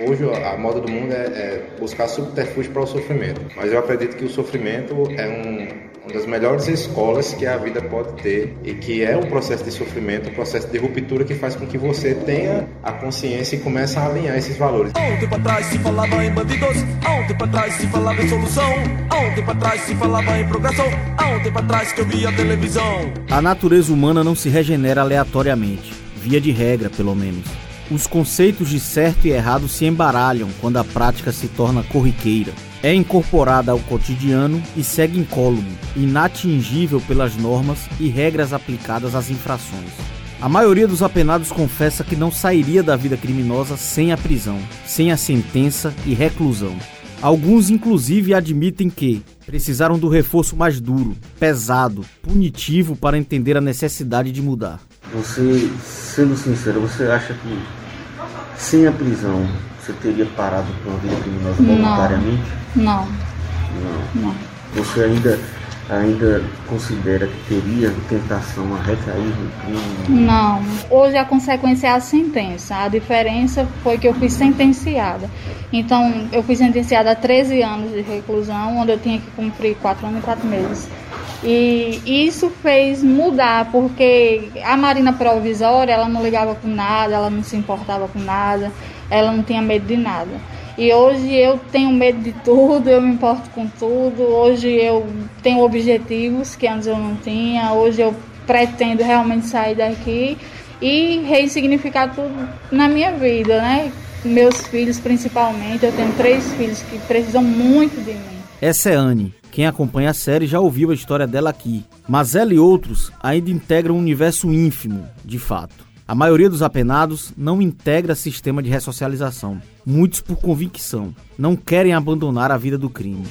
Hoje a moda do mundo é, é buscar subterfúgio para o sofrimento, mas eu acredito que o sofrimento é um, uma das melhores escolas que a vida pode ter e que é um processo de sofrimento, um processo de ruptura que faz com que você tenha a consciência e comece a alinhar esses valores. Tempo atrás se falava em bandidos, tempo atrás se falava em solução, tempo atrás se falava em progressão, tempo atrás que eu via televisão. A natureza humana não se regenera aleatoriamente, via de regra, pelo menos. Os conceitos de certo e errado se embaralham quando a prática se torna corriqueira é incorporada ao cotidiano e segue incólume, inatingível pelas normas e regras aplicadas às infrações. A maioria dos apenados confessa que não sairia da vida criminosa sem a prisão, sem a sentença e reclusão. Alguns, inclusive, admitem que precisaram do reforço mais duro, pesado, punitivo para entender a necessidade de mudar. Você, sendo sincero, você acha que sem a prisão você teria parado com a vida criminosa voluntariamente? Não. Não. Não. Você ainda, ainda considera que teria tentação a recair no crime? Não. Hoje a consequência é a sentença. A diferença foi que eu fui sentenciada. Então, eu fui sentenciada a 13 anos de reclusão, onde eu tinha que cumprir 4 anos e 4 meses. E isso fez mudar, porque a Marina Provisória, ela não ligava com nada, ela não se importava com nada ela não tinha medo de nada. E hoje eu tenho medo de tudo, eu me importo com tudo. Hoje eu tenho objetivos que antes eu não tinha. Hoje eu pretendo realmente sair daqui e ressignificar tudo na minha vida, né? Meus filhos principalmente. Eu tenho três filhos que precisam muito de mim. Essa é Anne. Quem acompanha a série já ouviu a história dela aqui. Mas ela e outros ainda integram um universo ínfimo, de fato. A maioria dos apenados não integra sistema de ressocialização, muitos por convicção, não querem abandonar a vida do crime.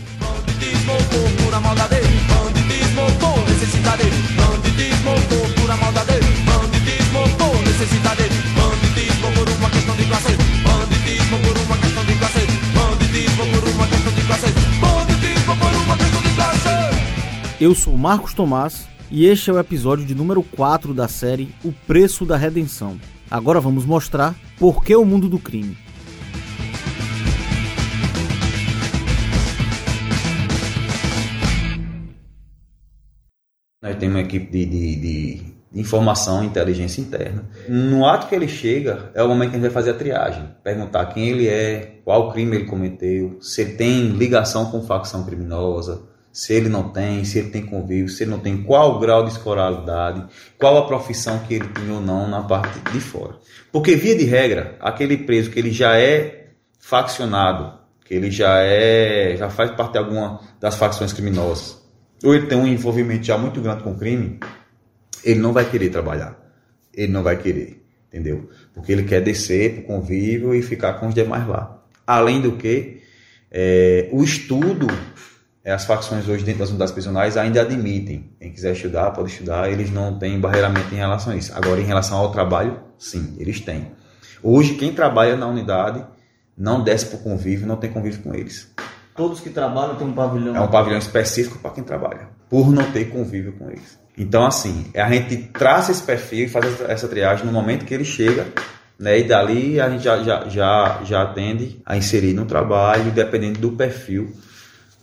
Eu sou Marcos Tomás e este é o episódio de número 4 da série O Preço da Redenção. Agora vamos mostrar por que o mundo do crime. Nós temos uma equipe de, de, de informação e inteligência interna. No ato que ele chega, é o momento que a gente vai fazer a triagem. Perguntar quem ele é, qual crime ele cometeu, se tem ligação com facção criminosa, se ele não tem, se ele tem convívio, se ele não tem, qual o grau de escolaridade, qual a profissão que ele tem ou não na parte de fora. Porque, via de regra, aquele preso que ele já é faccionado, que ele já é, já faz parte de alguma das facções criminosas, ou ele tem um envolvimento já muito grande com o crime, ele não vai querer trabalhar. Ele não vai querer, entendeu? Porque ele quer descer para o convívio e ficar com os demais lá. Além do que, é, o estudo as facções hoje dentro das unidades prisionais ainda admitem. Quem quiser estudar, pode estudar, eles não têm barreiramento em relação a isso. Agora, em relação ao trabalho, sim, eles têm. Hoje, quem trabalha na unidade não desce para o convívio, não tem convívio com eles. Todos que trabalham têm um pavilhão. É um pavilhão específico para quem trabalha, por não ter convívio com eles. Então, assim, a gente traça esse perfil e faz essa triagem no momento que ele chega, né? E dali a gente já, já, já, já atende a inserir no trabalho, dependendo do perfil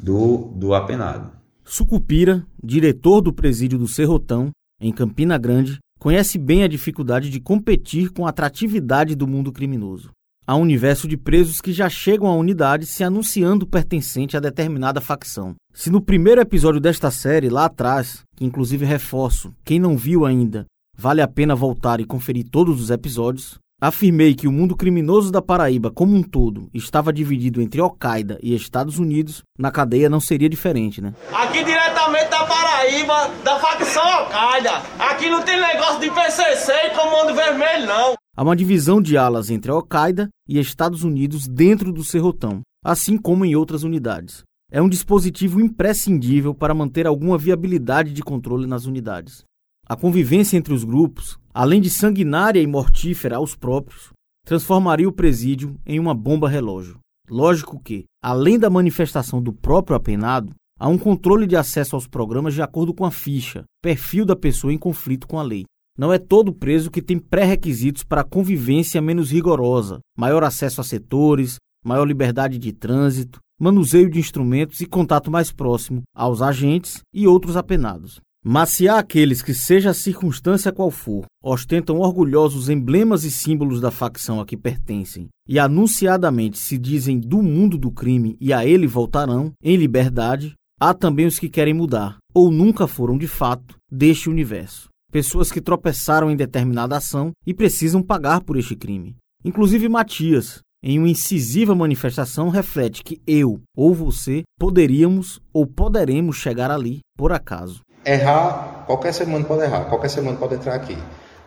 do, do apenado. Sucupira, diretor do presídio do Serrotão, em Campina Grande, conhece bem a dificuldade de competir com a atratividade do mundo criminoso. Há um universo de presos que já chegam à unidade se anunciando pertencente a determinada facção. Se no primeiro episódio desta série, lá atrás, que inclusive reforço, quem não viu ainda, vale a pena voltar e conferir todos os episódios, Afirmei que o mundo criminoso da Paraíba como um todo estava dividido entre Al-Qaeda e Estados Unidos, na cadeia não seria diferente, né? Aqui diretamente da Paraíba, da facção Al-Qaeda. Aqui não tem negócio de PCC e Comando Vermelho, não. Há uma divisão de alas entre Al-Qaeda e Estados Unidos dentro do Serrotão, assim como em outras unidades. É um dispositivo imprescindível para manter alguma viabilidade de controle nas unidades. A convivência entre os grupos, além de sanguinária e mortífera aos próprios, transformaria o presídio em uma bomba relógio. Lógico que, além da manifestação do próprio apenado, há um controle de acesso aos programas de acordo com a ficha, perfil da pessoa em conflito com a lei. Não é todo preso que tem pré-requisitos para convivência menos rigorosa, maior acesso a setores, maior liberdade de trânsito, manuseio de instrumentos e contato mais próximo aos agentes e outros apenados. Mas se há aqueles que, seja a circunstância qual for, ostentam orgulhosos emblemas e símbolos da facção a que pertencem e anunciadamente se dizem do mundo do crime e a ele voltarão, em liberdade, há também os que querem mudar, ou nunca foram de fato, deste universo pessoas que tropeçaram em determinada ação e precisam pagar por este crime. Inclusive Matias, em uma incisiva manifestação, reflete que eu ou você poderíamos ou poderemos chegar ali por acaso. Errar, qualquer ser humano pode errar, qualquer ser humano pode entrar aqui.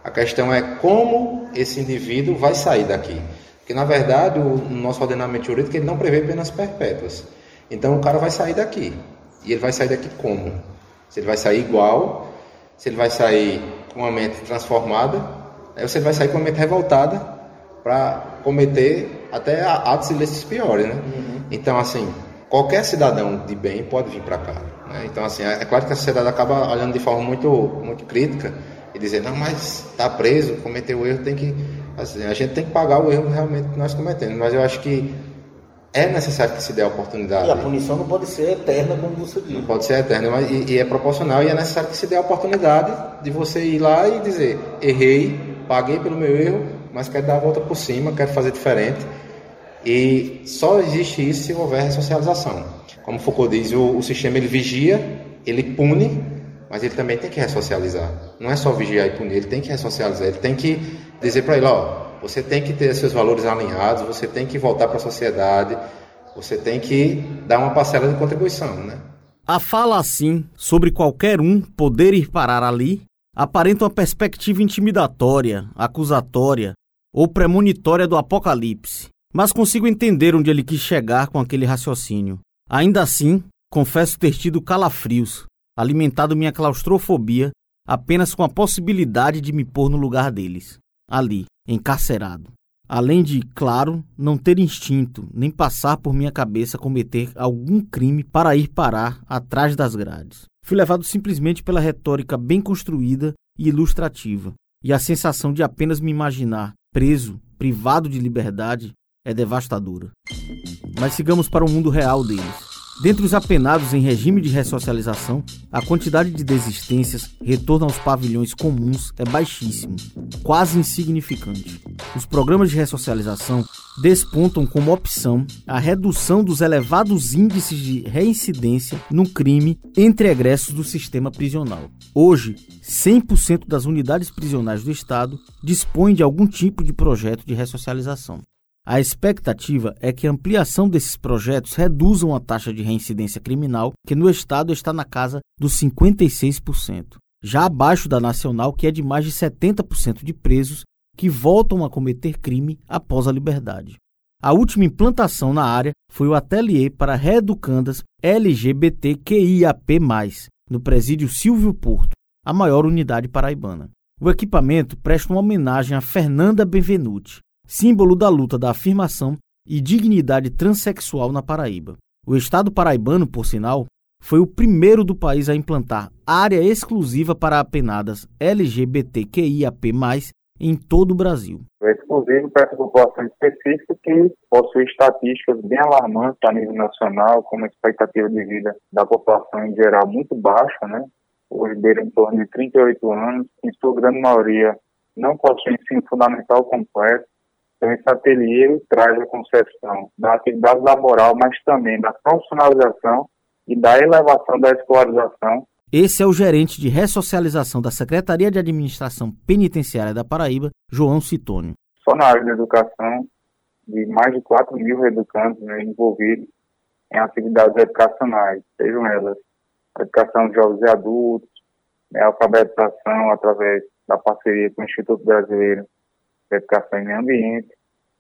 A questão é como esse indivíduo vai sair daqui. Porque, na verdade, o nosso ordenamento jurídico ele não prevê penas perpétuas. Então, o cara vai sair daqui. E ele vai sair daqui como? Se ele vai sair igual se ele vai sair com uma mente transformada, né, ou se ele vai sair com uma mente revoltada para cometer até atos ilícitos piores, né? Uhum. Então, assim, qualquer cidadão de bem pode vir para cá. Né? Então, assim, é, é claro que a sociedade acaba olhando de forma muito, muito crítica e dizer, não, mas está preso, cometeu o erro, tem que... Assim, a gente tem que pagar o erro realmente que nós cometemos. Mas eu acho que é necessário que se dê a oportunidade. E a punição não pode ser eterna, como você disse. Não pode ser eterna, mas, e, e, é proporcional e é necessário que se dê a oportunidade de você ir lá e dizer: errei, paguei pelo meu erro, mas quero dar a volta por cima, quero fazer diferente. E só existe isso se houver ressocialização. Como Foucault diz, o, o sistema ele vigia, ele pune, mas ele também tem que ressocializar. Não é só vigiar e punir, ele tem que ressocializar, ele tem que dizer para ele: ó você tem que ter seus valores alinhados, você tem que voltar para a sociedade, você tem que dar uma parcela de contribuição, né? A fala assim, sobre qualquer um poder ir parar ali, aparenta uma perspectiva intimidatória, acusatória ou premonitória do apocalipse, mas consigo entender onde ele quis chegar com aquele raciocínio. Ainda assim, confesso ter tido calafrios, alimentado minha claustrofobia apenas com a possibilidade de me pôr no lugar deles, ali, encarcerado. Além de, claro, não ter instinto, nem passar por minha cabeça cometer algum crime para ir parar atrás das grades. Fui levado simplesmente pela retórica bem construída e ilustrativa, e a sensação de apenas me imaginar preso, privado de liberdade, é devastadora. Mas sigamos para o mundo real deles. Dentre os apenados em regime de ressocialização, a quantidade de desistências, retorno aos pavilhões comuns é baixíssimo, quase insignificante. Os programas de ressocialização despontam como opção a redução dos elevados índices de reincidência no crime entre egressos do sistema prisional. Hoje, 100% das unidades prisionais do Estado dispõem de algum tipo de projeto de ressocialização. A expectativa é que a ampliação desses projetos reduzam a taxa de reincidência criminal, que no estado está na casa dos 56%, já abaixo da nacional, que é de mais de 70% de presos que voltam a cometer crime após a liberdade. A última implantação na área foi o ateliê para reeducandas LGBTQIAP+, no presídio Silvio Porto, a maior unidade paraibana. O equipamento presta uma homenagem a Fernanda Benvenuti, símbolo da luta da afirmação e dignidade transexual na Paraíba. O estado paraibano, por sinal, foi o primeiro do país a implantar área exclusiva para apenadas LGBTQIAP+, em todo o Brasil. É exclusivo para essa população específica que possui estatísticas bem alarmantes a nível nacional, como a expectativa de vida da população em geral muito baixa, né? Hoje beira em torno de 38 anos, em sua grande maioria não possui ensino fundamental completo, então, esse ateliê traz a concepção da atividade laboral, mas também da profissionalização e da elevação da escolarização. Esse é o gerente de ressocialização da Secretaria de Administração Penitenciária da Paraíba, João Citônio. Só na área da educação, de mais de 4 mil educantes né, envolvidos em atividades educacionais, sejam elas educação de jovens e adultos, né, alfabetização através da parceria com o Instituto Brasileiro Educação e Meio Ambiente,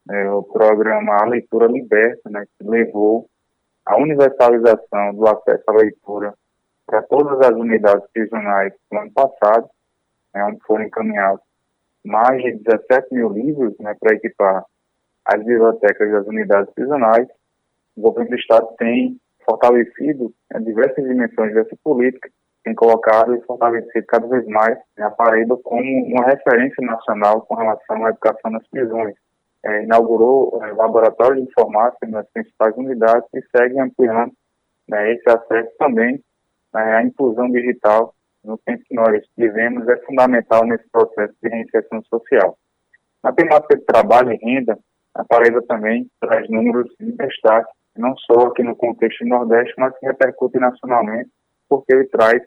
é, o programa A Leitura Liberta, né, que levou a universalização do acesso à leitura para todas as unidades prisionais no ano passado, né, onde foram encaminhados mais de 17 mil livros né, para equipar as bibliotecas das unidades prisionais. O governo do Estado tem fortalecido né, diversas dimensões dessa política tem colocado e fortalecido cada vez mais a Paraíba como uma referência nacional com relação à educação nas prisões. É, inaugurou é, laboratório de informática nas principais unidades e segue ampliando né, esse acesso também né, à inclusão digital no tempo que nós vivemos é fundamental nesse processo de reinserção social. Na temática de trabalho e renda, a Paraíba também traz números de destaque, não só aqui no contexto do Nordeste, mas que repercute nacionalmente, porque ele traz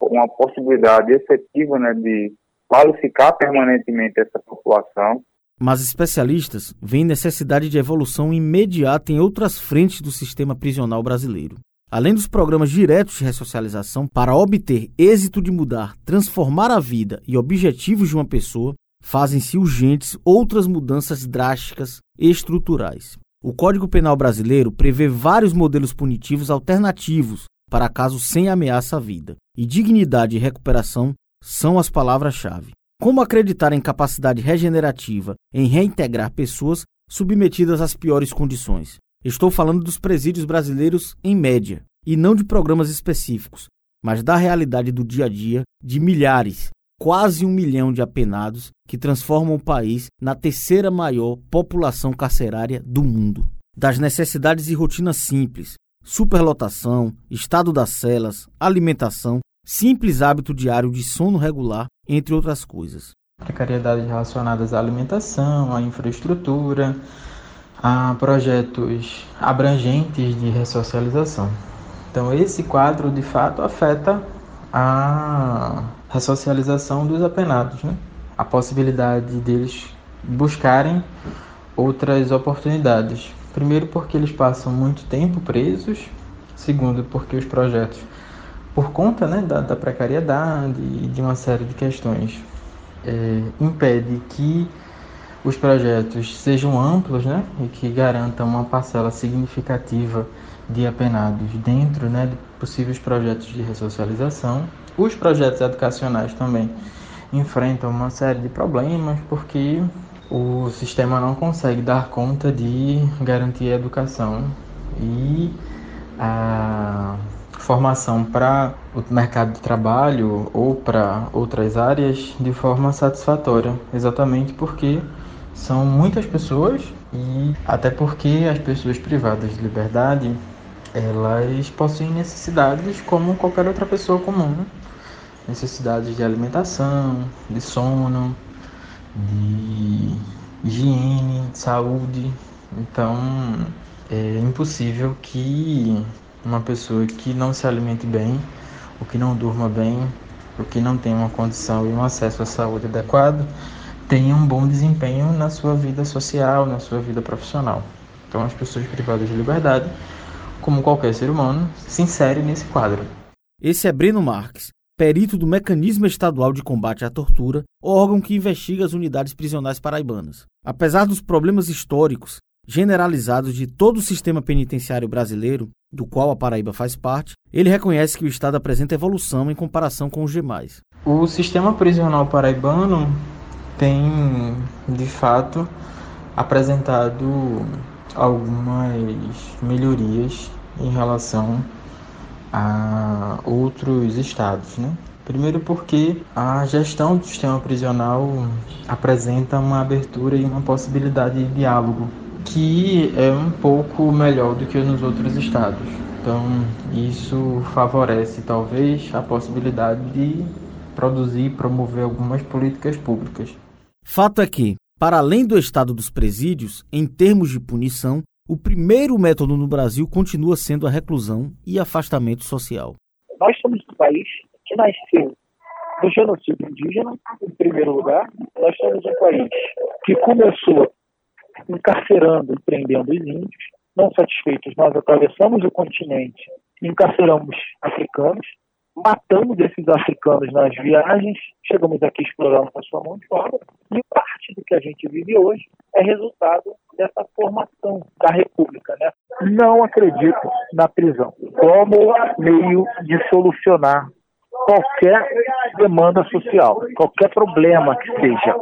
uma possibilidade efetiva né, de qualificar permanentemente essa população. Mas especialistas veem necessidade de evolução imediata em outras frentes do sistema prisional brasileiro. Além dos programas diretos de ressocialização, para obter êxito de mudar, transformar a vida e objetivos de uma pessoa, fazem-se urgentes outras mudanças drásticas e estruturais. O Código Penal brasileiro prevê vários modelos punitivos alternativos para casos sem ameaça à vida, e dignidade e recuperação são as palavras-chave. Como acreditar em capacidade regenerativa em reintegrar pessoas submetidas às piores condições? Estou falando dos presídios brasileiros em média, e não de programas específicos, mas da realidade do dia a dia de milhares, quase um milhão de apenados que transformam o país na terceira maior população carcerária do mundo. Das necessidades e rotinas simples, superlotação, estado das celas, alimentação, simples hábito diário de sono regular, entre outras coisas. Precariedades relacionadas à alimentação, à infraestrutura, a projetos abrangentes de ressocialização. Então, esse quadro de fato afeta a ressocialização dos apenados, né? a possibilidade deles buscarem outras oportunidades. Primeiro, porque eles passam muito tempo presos, segundo, porque os projetos, por conta né, da, da precariedade e de uma série de questões, é, impede que os projetos sejam amplos né, e que garantam uma parcela significativa de apenados dentro né, de possíveis projetos de ressocialização. Os projetos educacionais também enfrentam uma série de problemas porque o sistema não consegue dar conta de garantir a educação e a formação para o mercado de trabalho ou para outras áreas de forma satisfatória, exatamente porque são muitas pessoas e até porque as pessoas privadas de liberdade elas possuem necessidades como qualquer outra pessoa comum, necessidades de alimentação, de sono, de higiene, de saúde. Então é impossível que uma pessoa que não se alimente bem, ou que não durma bem, ou que não tenha uma condição e um acesso à saúde adequado, tenha um bom desempenho na sua vida social, na sua vida profissional. Então, as pessoas privadas de liberdade, como qualquer ser humano, se inserem nesse quadro. Esse é Breno Marques, perito do Mecanismo Estadual de Combate à Tortura, órgão que investiga as unidades prisionais paraibanas. Apesar dos problemas históricos generalizados de todo o sistema penitenciário brasileiro, do qual a Paraíba faz parte, ele reconhece que o Estado apresenta evolução em comparação com os demais. O sistema prisional paraibano tem, de fato, apresentado algumas melhorias em relação a outros estados, né? Primeiro porque a gestão do sistema prisional apresenta uma abertura e uma possibilidade de diálogo que é um pouco melhor do que nos outros estados. Então, isso favorece talvez a possibilidade de produzir e promover algumas políticas públicas. Fato é que, para além do estado dos presídios, em termos de punição, o primeiro método no Brasil continua sendo a reclusão e afastamento social. Nós somos um país que nasceu do genocídio indígena, em primeiro lugar. Nós somos um país que começou encarcerando e prendendo os índios. Não satisfeitos, nós atravessamos o continente e encarceramos africanos matamos esses africanos nas viagens, chegamos aqui explorando a sua mão de obra, e parte do que a gente vive hoje é resultado dessa formação da República. Né? Não acredito na prisão como meio de solucionar qualquer demanda social, qualquer problema que seja.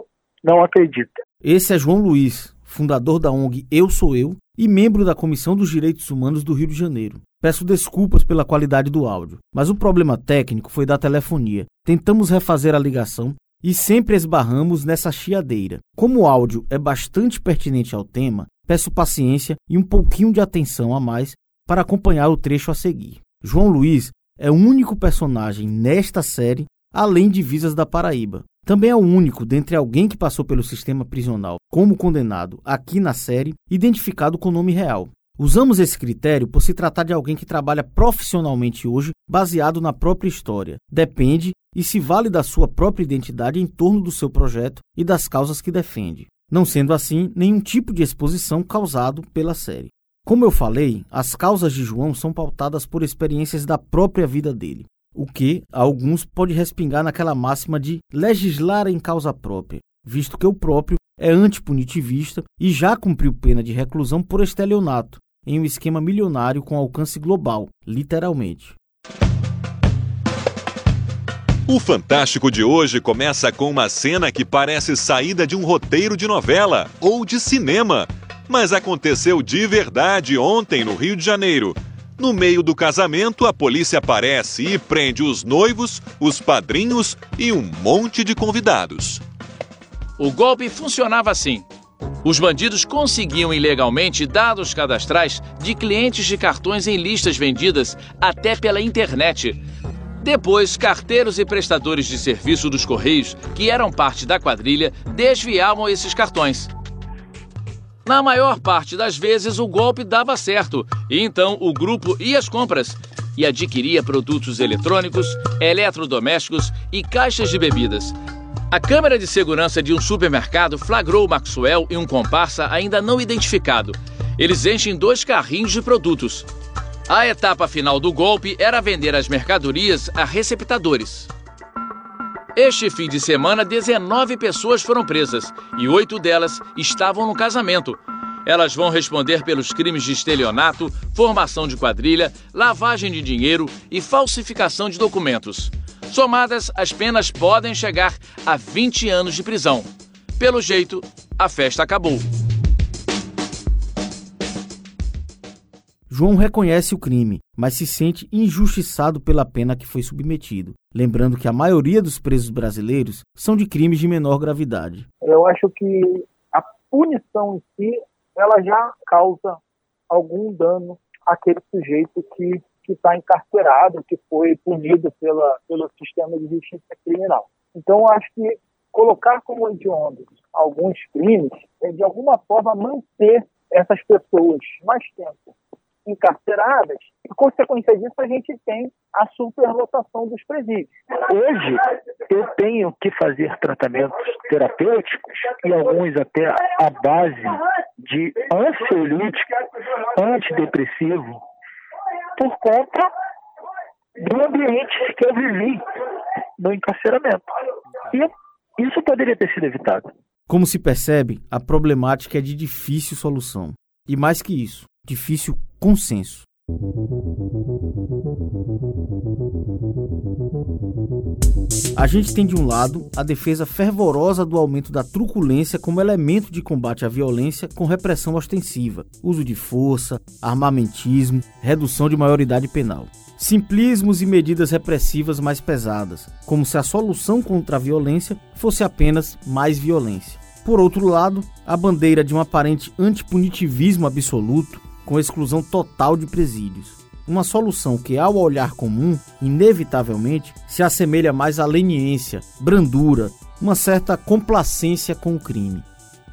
Não acredito. Esse é João Luiz, fundador da ONG Eu Sou Eu, e membro da Comissão dos Direitos Humanos do Rio de Janeiro. Peço desculpas pela qualidade do áudio, mas o problema técnico foi da telefonia. Tentamos refazer a ligação e sempre esbarramos nessa chiadeira. Como o áudio é bastante pertinente ao tema, peço paciência e um pouquinho de atenção a mais para acompanhar o trecho a seguir. João Luiz é o único personagem nesta série além de Visas da Paraíba. Também é o único dentre alguém que passou pelo sistema prisional como condenado aqui na série, identificado com nome real. Usamos esse critério por se tratar de alguém que trabalha profissionalmente hoje, baseado na própria história. Depende e se vale da sua própria identidade em torno do seu projeto e das causas que defende. Não sendo assim, nenhum tipo de exposição causado pela série. Como eu falei, as causas de João são pautadas por experiências da própria vida dele o que a alguns pode respingar naquela máxima de legislar em causa própria, visto que o próprio é antipunitivista e já cumpriu pena de reclusão por estelionato, em um esquema milionário com alcance global, literalmente. O Fantástico de hoje começa com uma cena que parece saída de um roteiro de novela ou de cinema, mas aconteceu de verdade ontem no Rio de Janeiro. No meio do casamento, a polícia aparece e prende os noivos, os padrinhos e um monte de convidados. O golpe funcionava assim. Os bandidos conseguiam ilegalmente dados cadastrais de clientes de cartões em listas vendidas até pela internet. Depois, carteiros e prestadores de serviço dos Correios, que eram parte da quadrilha, desviavam esses cartões. Na maior parte das vezes, o golpe dava certo e então o grupo ia às compras e adquiria produtos eletrônicos, eletrodomésticos e caixas de bebidas. A câmera de segurança de um supermercado flagrou Maxwell e um comparsa ainda não identificado. Eles enchem dois carrinhos de produtos. A etapa final do golpe era vender as mercadorias a receptadores. Este fim de semana, 19 pessoas foram presas e oito delas estavam no casamento. Elas vão responder pelos crimes de estelionato, formação de quadrilha, lavagem de dinheiro e falsificação de documentos. Somadas, as penas podem chegar a 20 anos de prisão. Pelo jeito, a festa acabou. João reconhece o crime, mas se sente injustiçado pela pena que foi submetido. Lembrando que a maioria dos presos brasileiros são de crimes de menor gravidade. Eu acho que a punição em si, ela já causa algum dano àquele sujeito que está encarcerado, que foi punido pela, pelo sistema de justiça criminal. Então, acho que colocar como hediondos alguns crimes é, de alguma forma, manter essas pessoas mais tempo encarceradas, e consequência disso a gente tem a superlotação dos presídios. Hoje eu tenho que fazer tratamentos terapêuticos e alguns até à base de ansiolítico, antidepressivo, por conta do ambiente que eu vivi no encarceramento. E isso poderia ter sido evitado. Como se percebe, a problemática é de difícil solução. E mais que isso, difícil consenso. A gente tem de um lado a defesa fervorosa do aumento da truculência como elemento de combate à violência com repressão ostensiva, uso de força, armamentismo, redução de maioridade penal. Simplismos e medidas repressivas mais pesadas, como se a solução contra a violência fosse apenas mais violência. Por outro lado, a bandeira de um aparente antipunitivismo absoluto com exclusão total de presídios. Uma solução que, ao olhar comum, inevitavelmente se assemelha mais à leniência, brandura, uma certa complacência com o crime.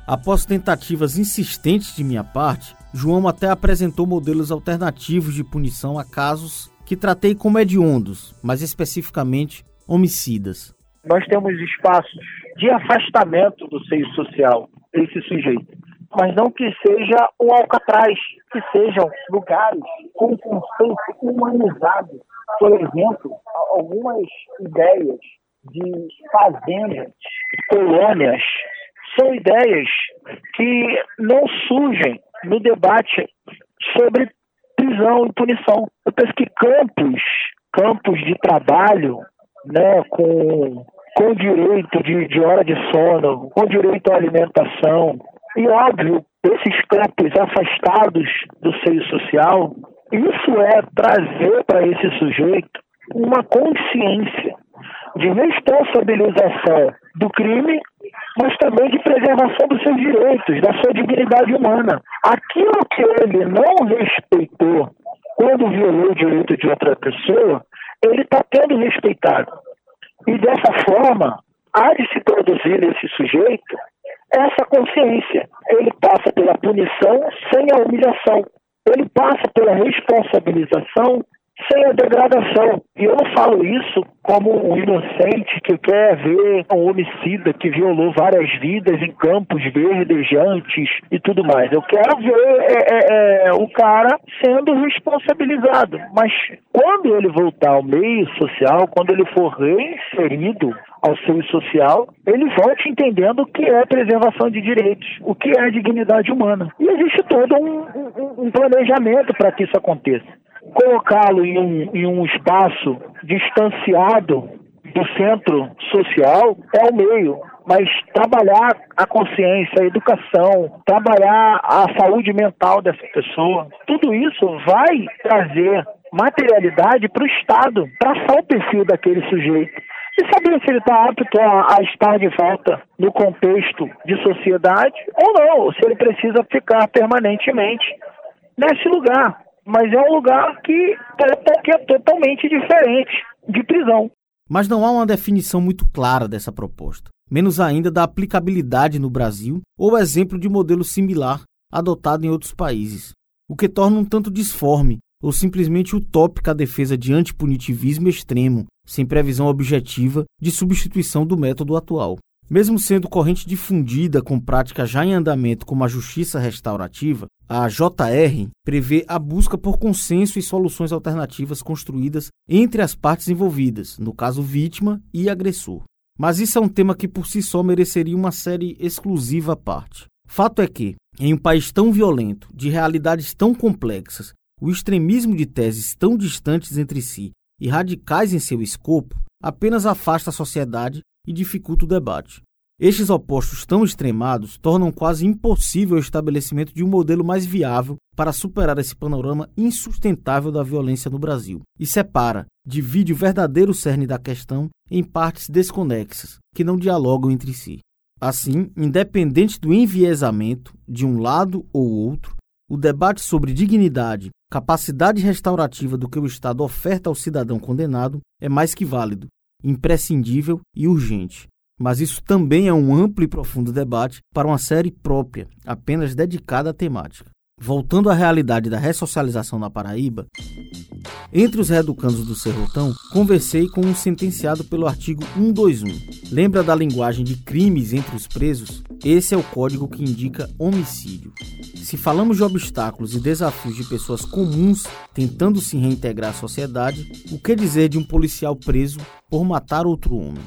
Após tentativas insistentes de minha parte, João até apresentou modelos alternativos de punição a casos que tratei como hediondos, mais especificamente homicidas. Nós temos espaços de afastamento do seio social desse sujeito mas não que seja um Alcatraz, que sejam lugares com conceito humanizado. Por exemplo, algumas ideias de fazendas, colônias, são ideias que não surgem no debate sobre prisão e punição. Eu penso que campos, campos de trabalho, né, com, com direito de, de hora de sono, com direito à alimentação, e óbvio, esses campos afastados do seio social, isso é trazer para esse sujeito uma consciência de responsabilização do crime, mas também de preservação dos seus direitos, da sua dignidade humana. Aquilo que ele não respeitou quando violou o direito de outra pessoa, ele está tendo respeitado. E dessa forma, há de se produzir nesse sujeito essa consciência. Ele passa pela punição sem a humilhação. Ele passa pela responsabilização sem a degradação. E eu não falo isso como um inocente que quer ver um homicida que violou várias vidas em campos verdejantes e tudo mais. Eu quero ver é, é, é, o cara sendo responsabilizado. Mas quando ele voltar ao meio social, quando ele for reinserido ao seio social, ele volte entendendo o que é preservação de direitos, o que é dignidade humana. E existe todo um, um, um planejamento para que isso aconteça colocá-lo em um, em um espaço distanciado do centro social é o meio, mas trabalhar a consciência, a educação, trabalhar a saúde mental dessa pessoa, tudo isso vai trazer materialidade para o Estado, traçar o perfil daquele sujeito. E saber se ele está apto a, a, estar de volta no contexto de sociedade ou não, se ele precisa ficar permanentemente nesse lugar mas é um lugar que, que é totalmente diferente de prisão. Mas não há uma definição muito clara dessa proposta, menos ainda da aplicabilidade no Brasil ou exemplo de modelo similar adotado em outros países, o que torna um tanto disforme ou simplesmente utópica a defesa de antipunitivismo extremo, sem previsão objetiva de substituição do método atual. Mesmo sendo corrente difundida com prática já em andamento como a justiça restaurativa, a JR prevê a busca por consenso e soluções alternativas construídas entre as partes envolvidas, no caso vítima e agressor. Mas isso é um tema que por si só mereceria uma série exclusiva à parte. Fato é que, em um país tão violento, de realidades tão complexas, o extremismo de teses tão distantes entre si e radicais em seu escopo apenas afasta a sociedade e dificulta o debate. Estes opostos tão extremados tornam quase impossível o estabelecimento de um modelo mais viável para superar esse panorama insustentável da violência no Brasil e separa, divide o verdadeiro cerne da questão em partes desconexas, que não dialogam entre si. Assim, independente do enviesamento de um lado ou outro, o debate sobre dignidade, capacidade restaurativa do que o Estado oferta ao cidadão condenado é mais que válido, imprescindível e urgente. Mas isso também é um amplo e profundo debate para uma série própria, apenas dedicada à temática. Voltando à realidade da ressocialização na Paraíba, entre os reeducandos do Serrotão, conversei com um sentenciado pelo artigo 121. Lembra da linguagem de crimes entre os presos? Esse é o código que indica homicídio. Se falamos de obstáculos e desafios de pessoas comuns tentando se reintegrar à sociedade, o que dizer de um policial preso por matar outro homem?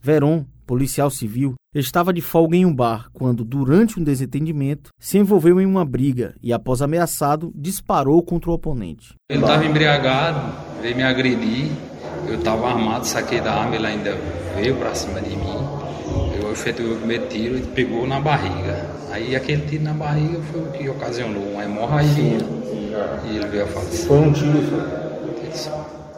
Veron, policial civil, estava de folga em um bar quando, durante um desentendimento, se envolveu em uma briga e, após ameaçado, disparou contra o oponente. Ele estava embriagado, veio me agredir, eu estava armado, saquei da arma, ele ainda veio para cima de mim. Eu efetuei o primeiro tiro e pegou na barriga. Aí aquele tiro na barriga foi o que ocasionou uma hemorragia e ele veio a falecer. Foi um tiro só.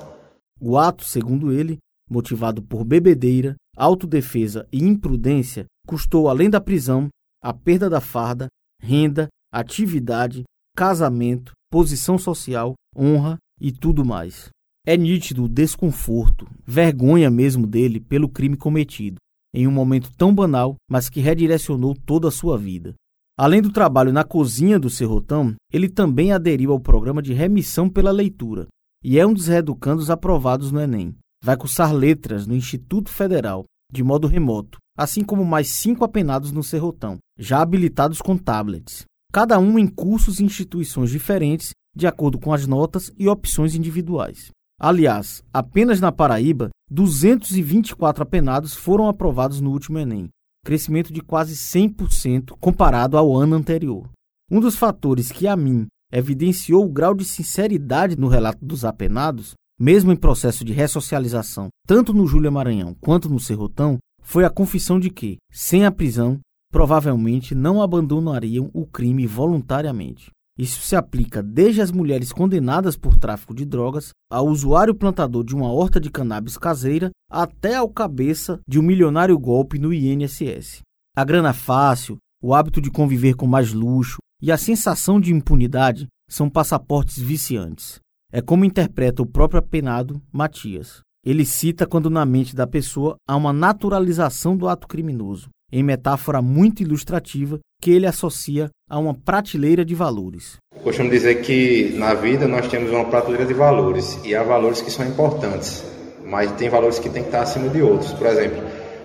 O ato, segundo ele, motivado por bebedeira, autodefesa e imprudência, custou, além da prisão, a perda da farda, renda, atividade, casamento, posição social, honra e tudo mais. É nítido o desconforto, vergonha mesmo dele pelo crime cometido, em um momento tão banal, mas que redirecionou toda a sua vida. Além do trabalho na cozinha do Serrotão, ele também aderiu ao programa de remissão pela leitura e é um dos reeducandos aprovados no Enem vai cursar letras no Instituto Federal, de modo remoto, assim como mais cinco apenados no Serrotão, já habilitados com tablets, cada um em cursos e instituições diferentes, de acordo com as notas e opções individuais. Aliás, apenas na Paraíba, 224 apenados foram aprovados no último Enem, crescimento de quase 100% comparado ao ano anterior. Um dos fatores que a mim evidenciou o grau de sinceridade no relato dos apenados mesmo em processo de ressocialização, tanto no Júlia Maranhão quanto no Serrotão, foi a confissão de que, sem a prisão, provavelmente não abandonariam o crime voluntariamente. Isso se aplica desde as mulheres condenadas por tráfico de drogas, ao usuário plantador de uma horta de cannabis caseira, até ao cabeça de um milionário golpe no INSS. A grana fácil, o hábito de conviver com mais luxo e a sensação de impunidade são passaportes viciantes. É como interpreta o próprio apenado Matias. Ele cita quando na mente da pessoa há uma naturalização do ato criminoso, em metáfora muito ilustrativa que ele associa a uma prateleira de valores. Costumo dizer que na vida nós temos uma prateleira de valores e há valores que são importantes, mas tem valores que tem que estar acima de outros. Por exemplo,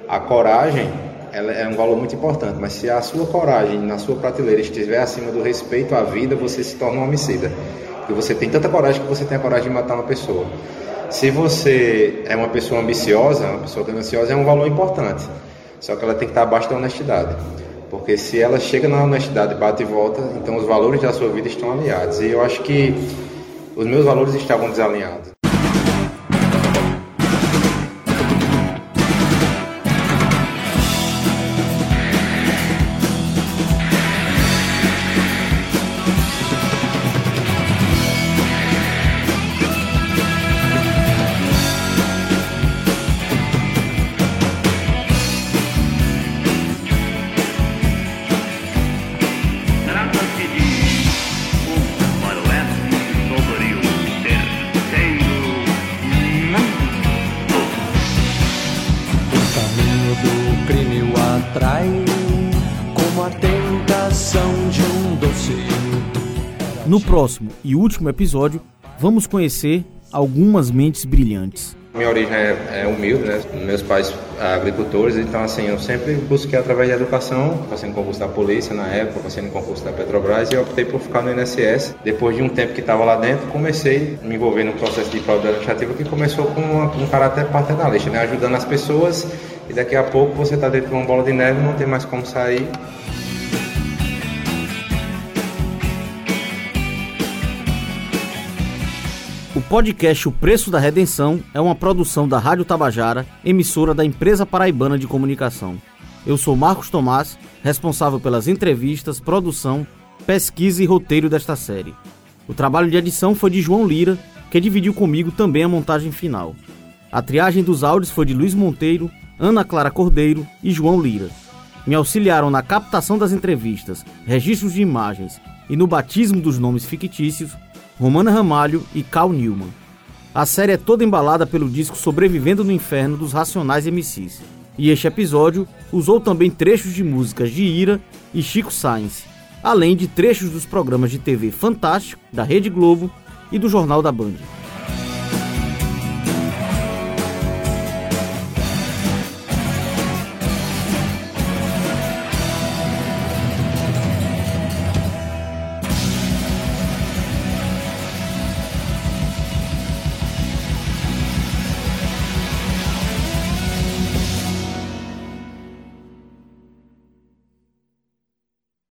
a coragem ela é um valor muito importante, mas se a sua coragem na sua prateleira estiver acima do respeito à vida, você se torna um homicida. E você tem tanta coragem que você tem a coragem de matar uma pessoa. Se você é uma pessoa ambiciosa, uma pessoa gananciosa, é um valor importante. Só que ela tem que estar abaixo da honestidade. Porque se ela chega na honestidade, bate e volta, então os valores da sua vida estão alinhados. E eu acho que os meus valores estavam desalinhados. No próximo e último episódio, vamos conhecer algumas mentes brilhantes. Minha origem é, é humilde, né? Meus pais agricultores, então assim, eu sempre busquei através da educação, passei no concurso da polícia na época, passei no concurso da Petrobras e optei por ficar no INSS. Depois de um tempo que estava lá dentro, comecei a me envolver no processo de fraude administrativa que começou com uma, um caráter paternalista, né? Ajudando as pessoas e daqui a pouco você está dentro de uma bola de neve, não tem mais como sair O podcast O Preço da Redenção é uma produção da Rádio Tabajara, emissora da Empresa Paraibana de Comunicação. Eu sou Marcos Tomás, responsável pelas entrevistas, produção, pesquisa e roteiro desta série. O trabalho de edição foi de João Lira, que dividiu comigo também a montagem final. A triagem dos áudios foi de Luiz Monteiro, Ana Clara Cordeiro e João Lira. Me auxiliaram na captação das entrevistas, registros de imagens e no batismo dos nomes fictícios Romana Ramalho e Cal Newman. A série é toda embalada pelo disco Sobrevivendo no Inferno dos Racionais MCs. E este episódio usou também trechos de músicas de Ira e Chico Sainz, além de trechos dos programas de TV Fantástico, da Rede Globo e do Jornal da Band.